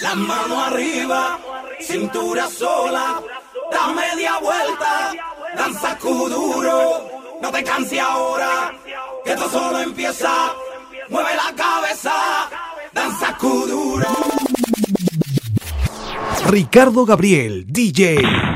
La mano arriba, cintura sola, da media vuelta, danza duro, no te canses ahora, que esto solo empieza, mueve la cabeza, danza duro. Ricardo Gabriel, DJ.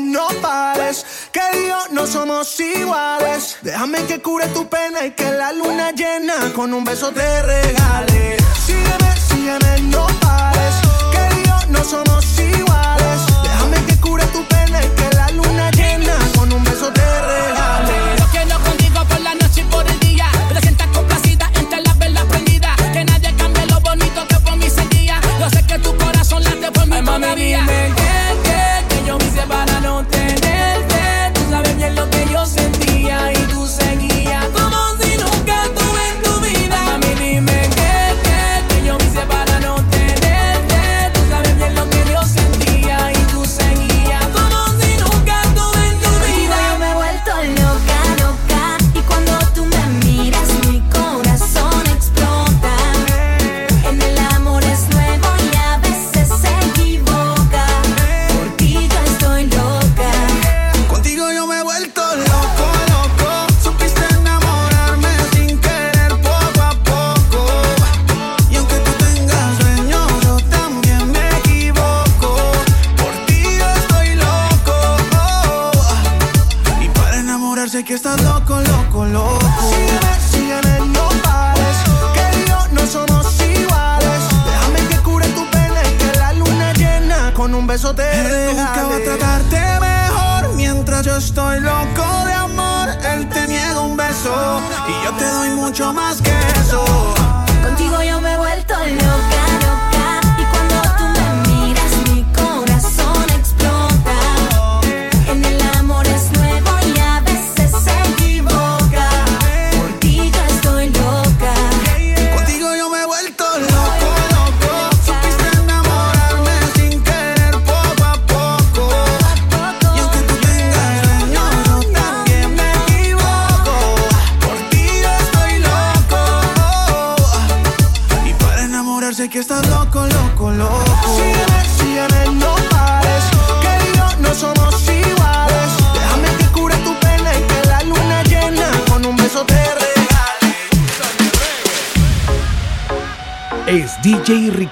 no pares. Que Dios no somos iguales. Déjame que cure tu pena y que la luna llena con un beso te regale. Sígueme, sígueme, no pares. Que Dios no somos mucho más que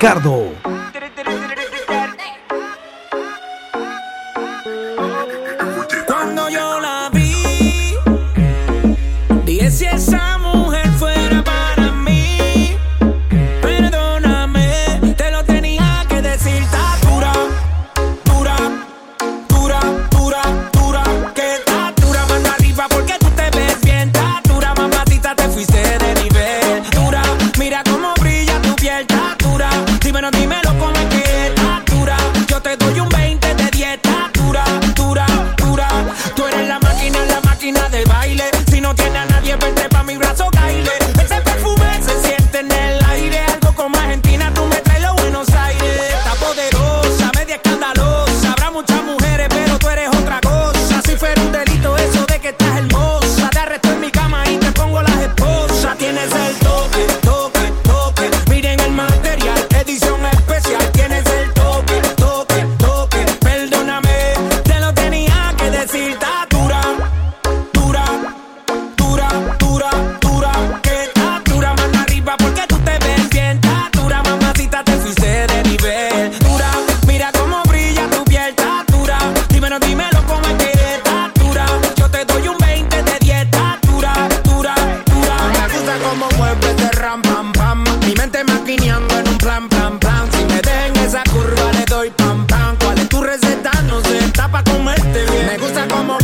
Ricardo. Me gusta como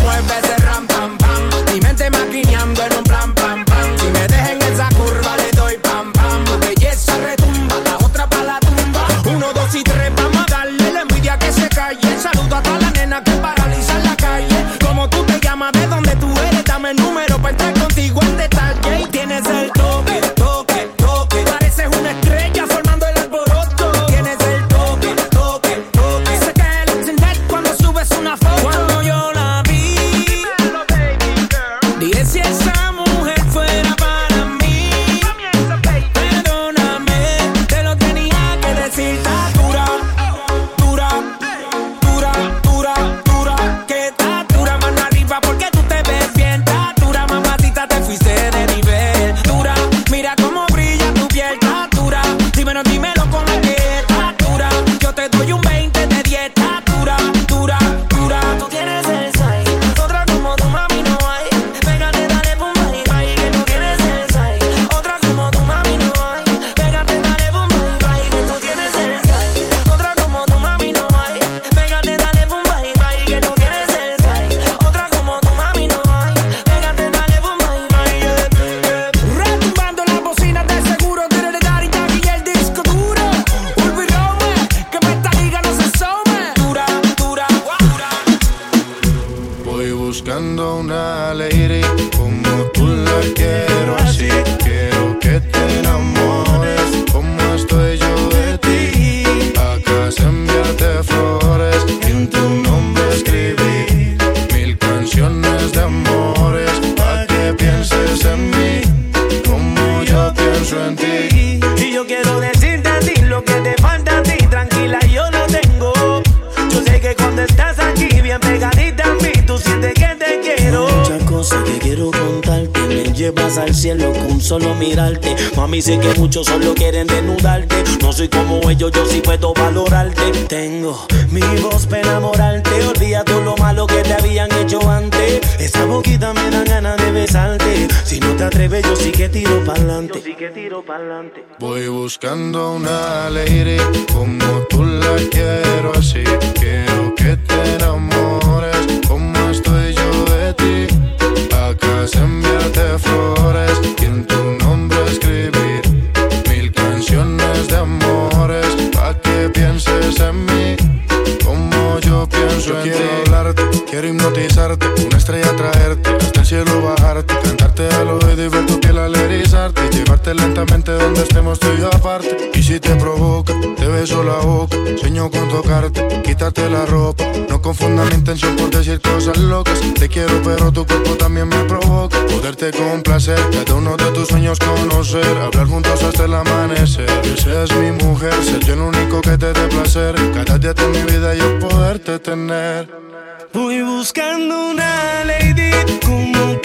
solo mirarte. Mami, sé que muchos solo quieren desnudarte. No soy como ellos, yo sí puedo valorarte. Tengo mi voz para enamorarte. Olvida todo lo malo que te habían hecho antes. Esa boquita me da ganas de besarte. Si no te atreves, yo sí que tiro pa'lante. sí que tiro pa'lante. Voy buscando una lady como tú la quiero así. Quiero que te enamores la boca, sueño con tocarte, quitarte la ropa, no confunda mi intención por decir cosas locas. Te quiero, pero tu cuerpo también me provoca, poderte complacer, cada uno de tus sueños conocer, hablar juntos hasta el amanecer. Que seas mi mujer, ser yo el único que te dé placer, cada día de mi vida yo poderte tener. Voy buscando una lady como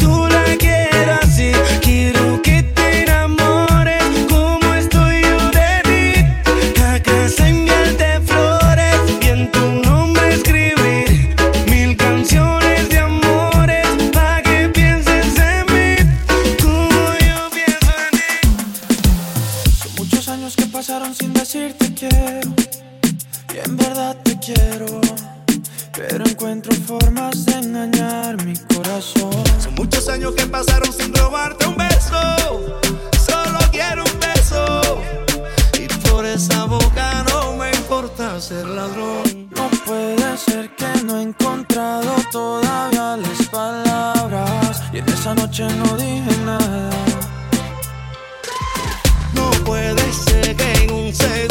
encontrado todavía las palabras. Y en esa noche no dije nada. No puede ser que en un segundo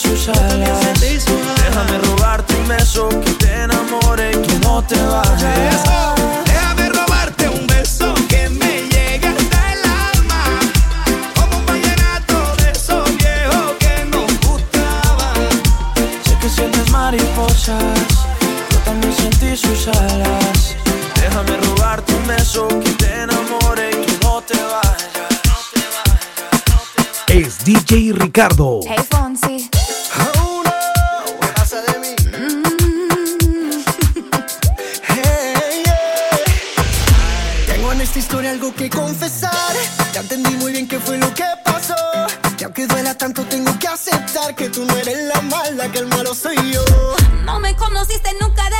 sus alas. Déjame robarte un beso que te enamore y tú no te vayas. Déjame robarte un beso que me llegue hasta el alma, como un vallenato de esos viejos que nos gustaban. Sé que sientes mariposas, yo también sentí sus alas. Déjame robarte un beso que te enamore y no te vayas. Es DJ Ricardo. Hey que tú no eres la mala, que el malo soy yo. No me conociste nunca de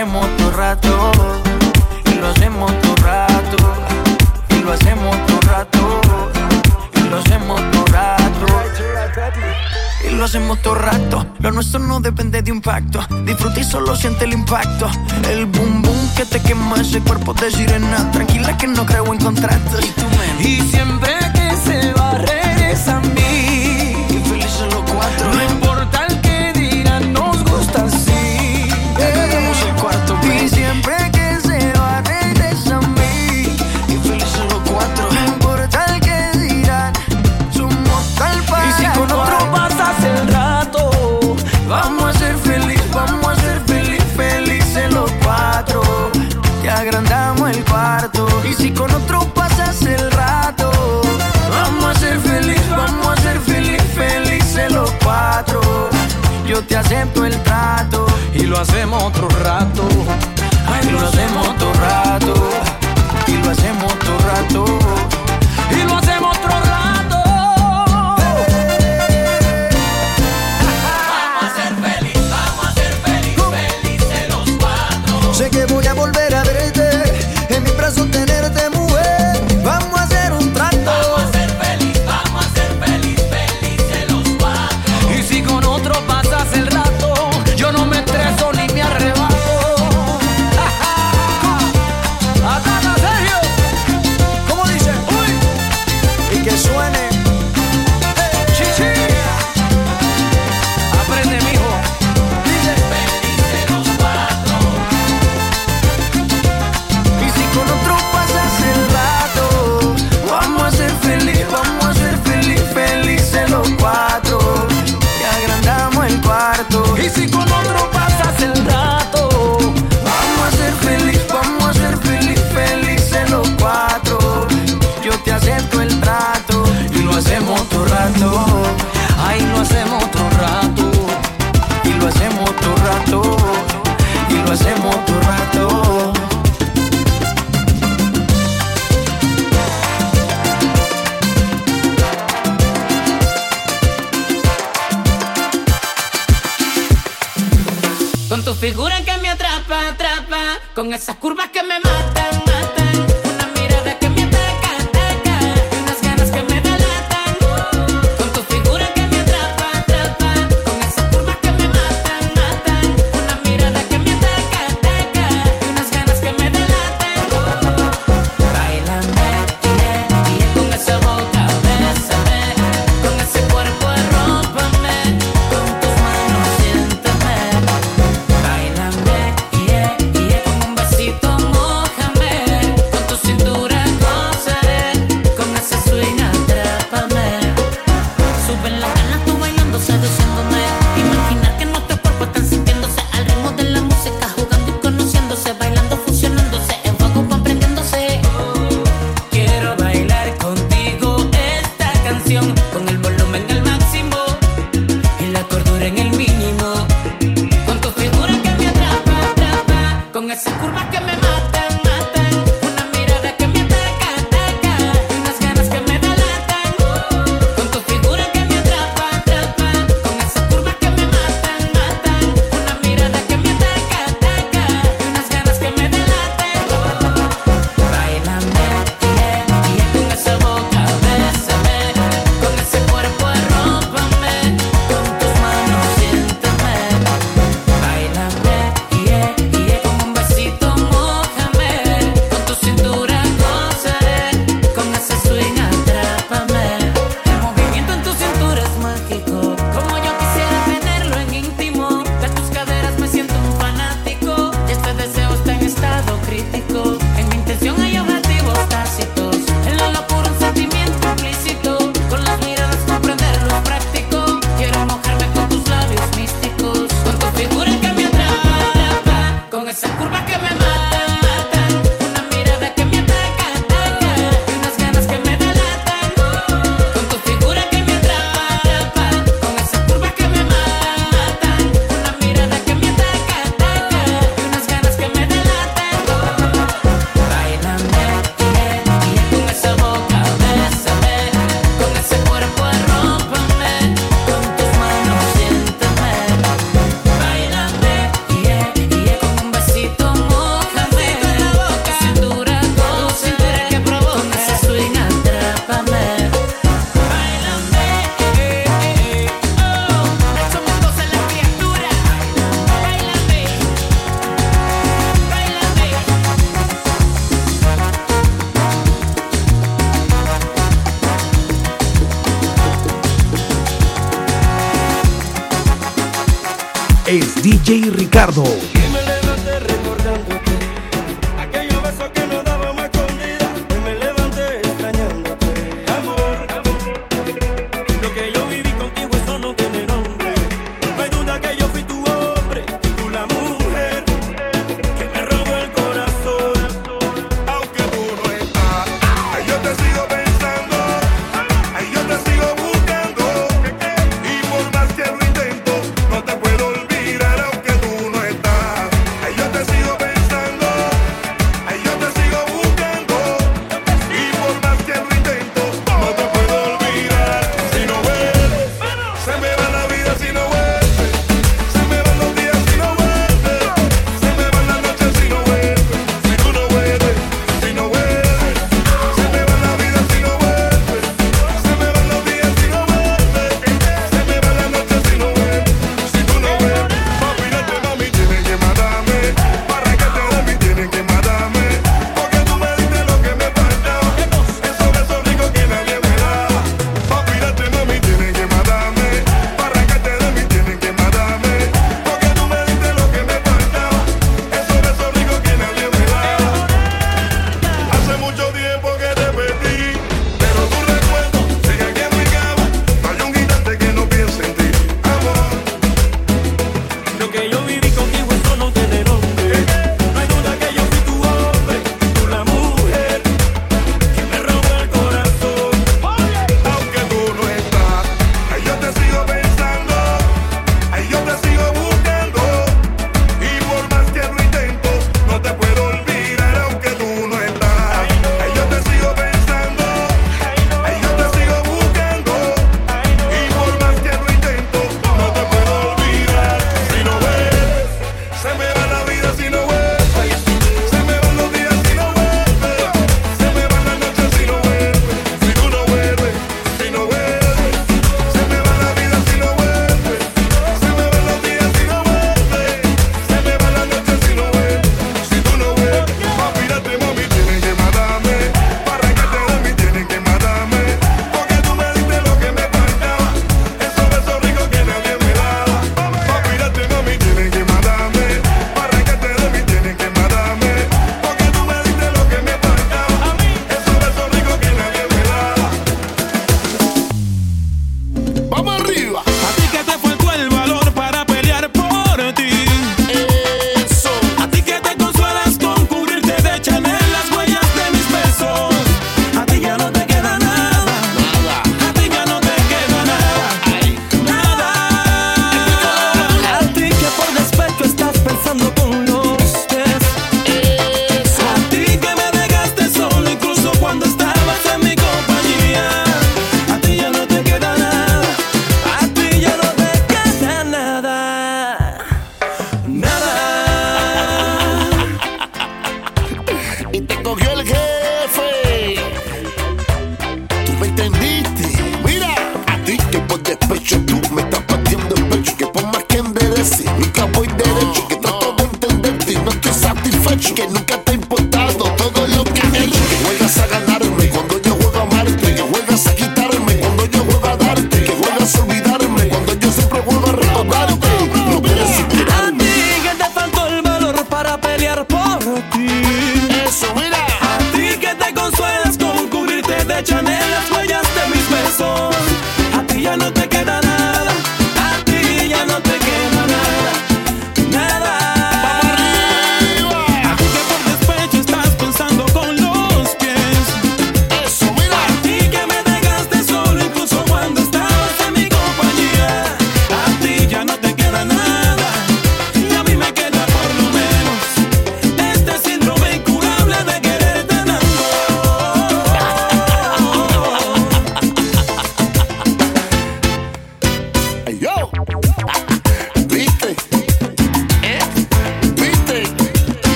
hacemos todo rato, y lo hacemos todo rato, y lo hacemos todo rato, y lo hacemos todo rato. Y lo hacemos todo rato, lo nuestro no depende de impacto. Disfruta y solo siente el impacto. El boom boom que te quema ese cuerpo de sirena. Tranquila que no creo en contratos. Y, tú me... y siempre yo te acepto el trato. Y lo hacemos otro rato. Ay, lo hacemos otro rato.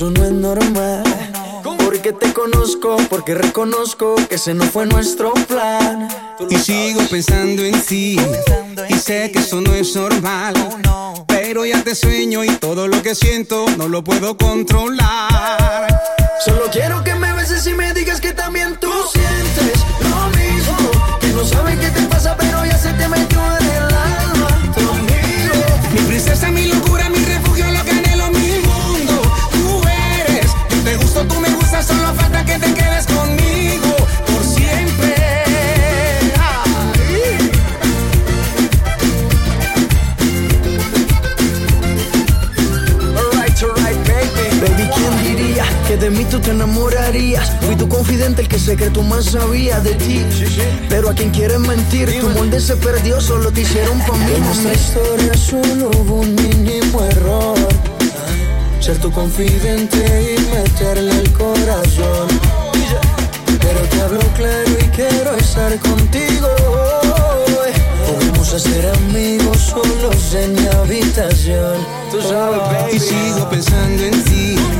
eso no es normal. Porque te conozco, porque reconozco que ese no fue nuestro plan. Y sigo pensando en ti, y sé que eso no es normal. Oh, Pero ya te sueño y todo lo que siento no lo puedo controlar. Solo quiero que me beses y me digas que tú te enamorarías. Fui tu confidente, el que secreto más sabía de ti. Pero a quien quieres mentir, tu molde se perdió, solo te hicieron pa' mí. En nuestra historia solo hubo un mínimo error. Ser tu confidente y meterle el corazón. Pero te hablo claro y quiero estar contigo. Podemos hacer amigos solos en mi habitación. Tú sabes. Y sigo pensando en ti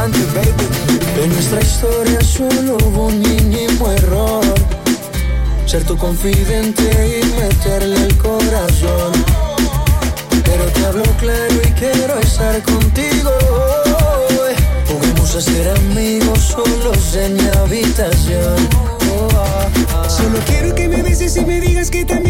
relevante, baby. De nuestra historia solo hubo un mínimo error. Ser tu confidente y meterle el corazón. Pero te hablo claro y quiero estar contigo hoy. Juguemos a ser amigos solos en mi habitación. Oh, ah, ah. Solo quiero que me beses y me digas que también.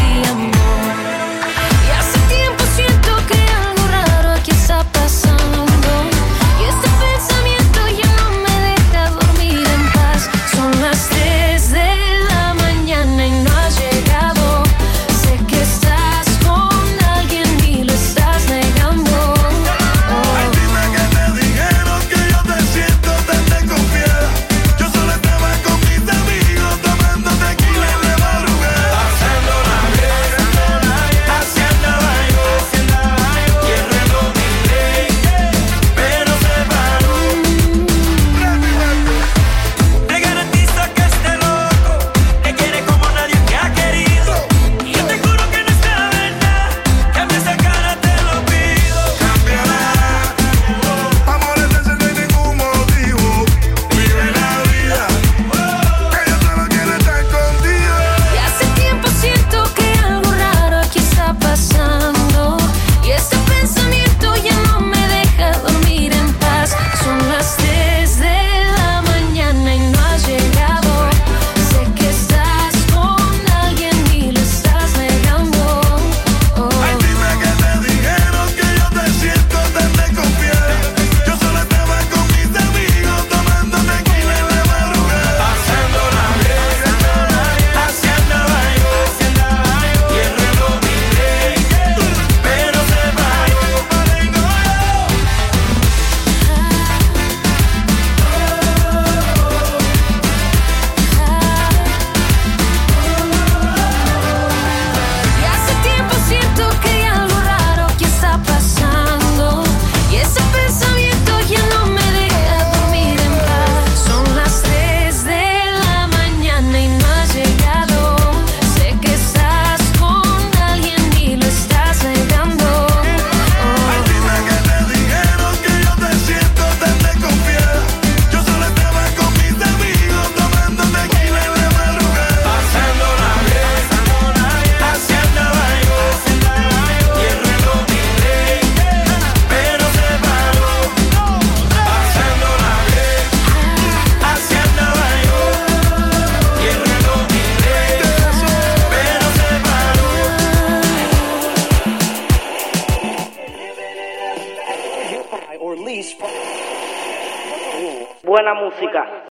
amor.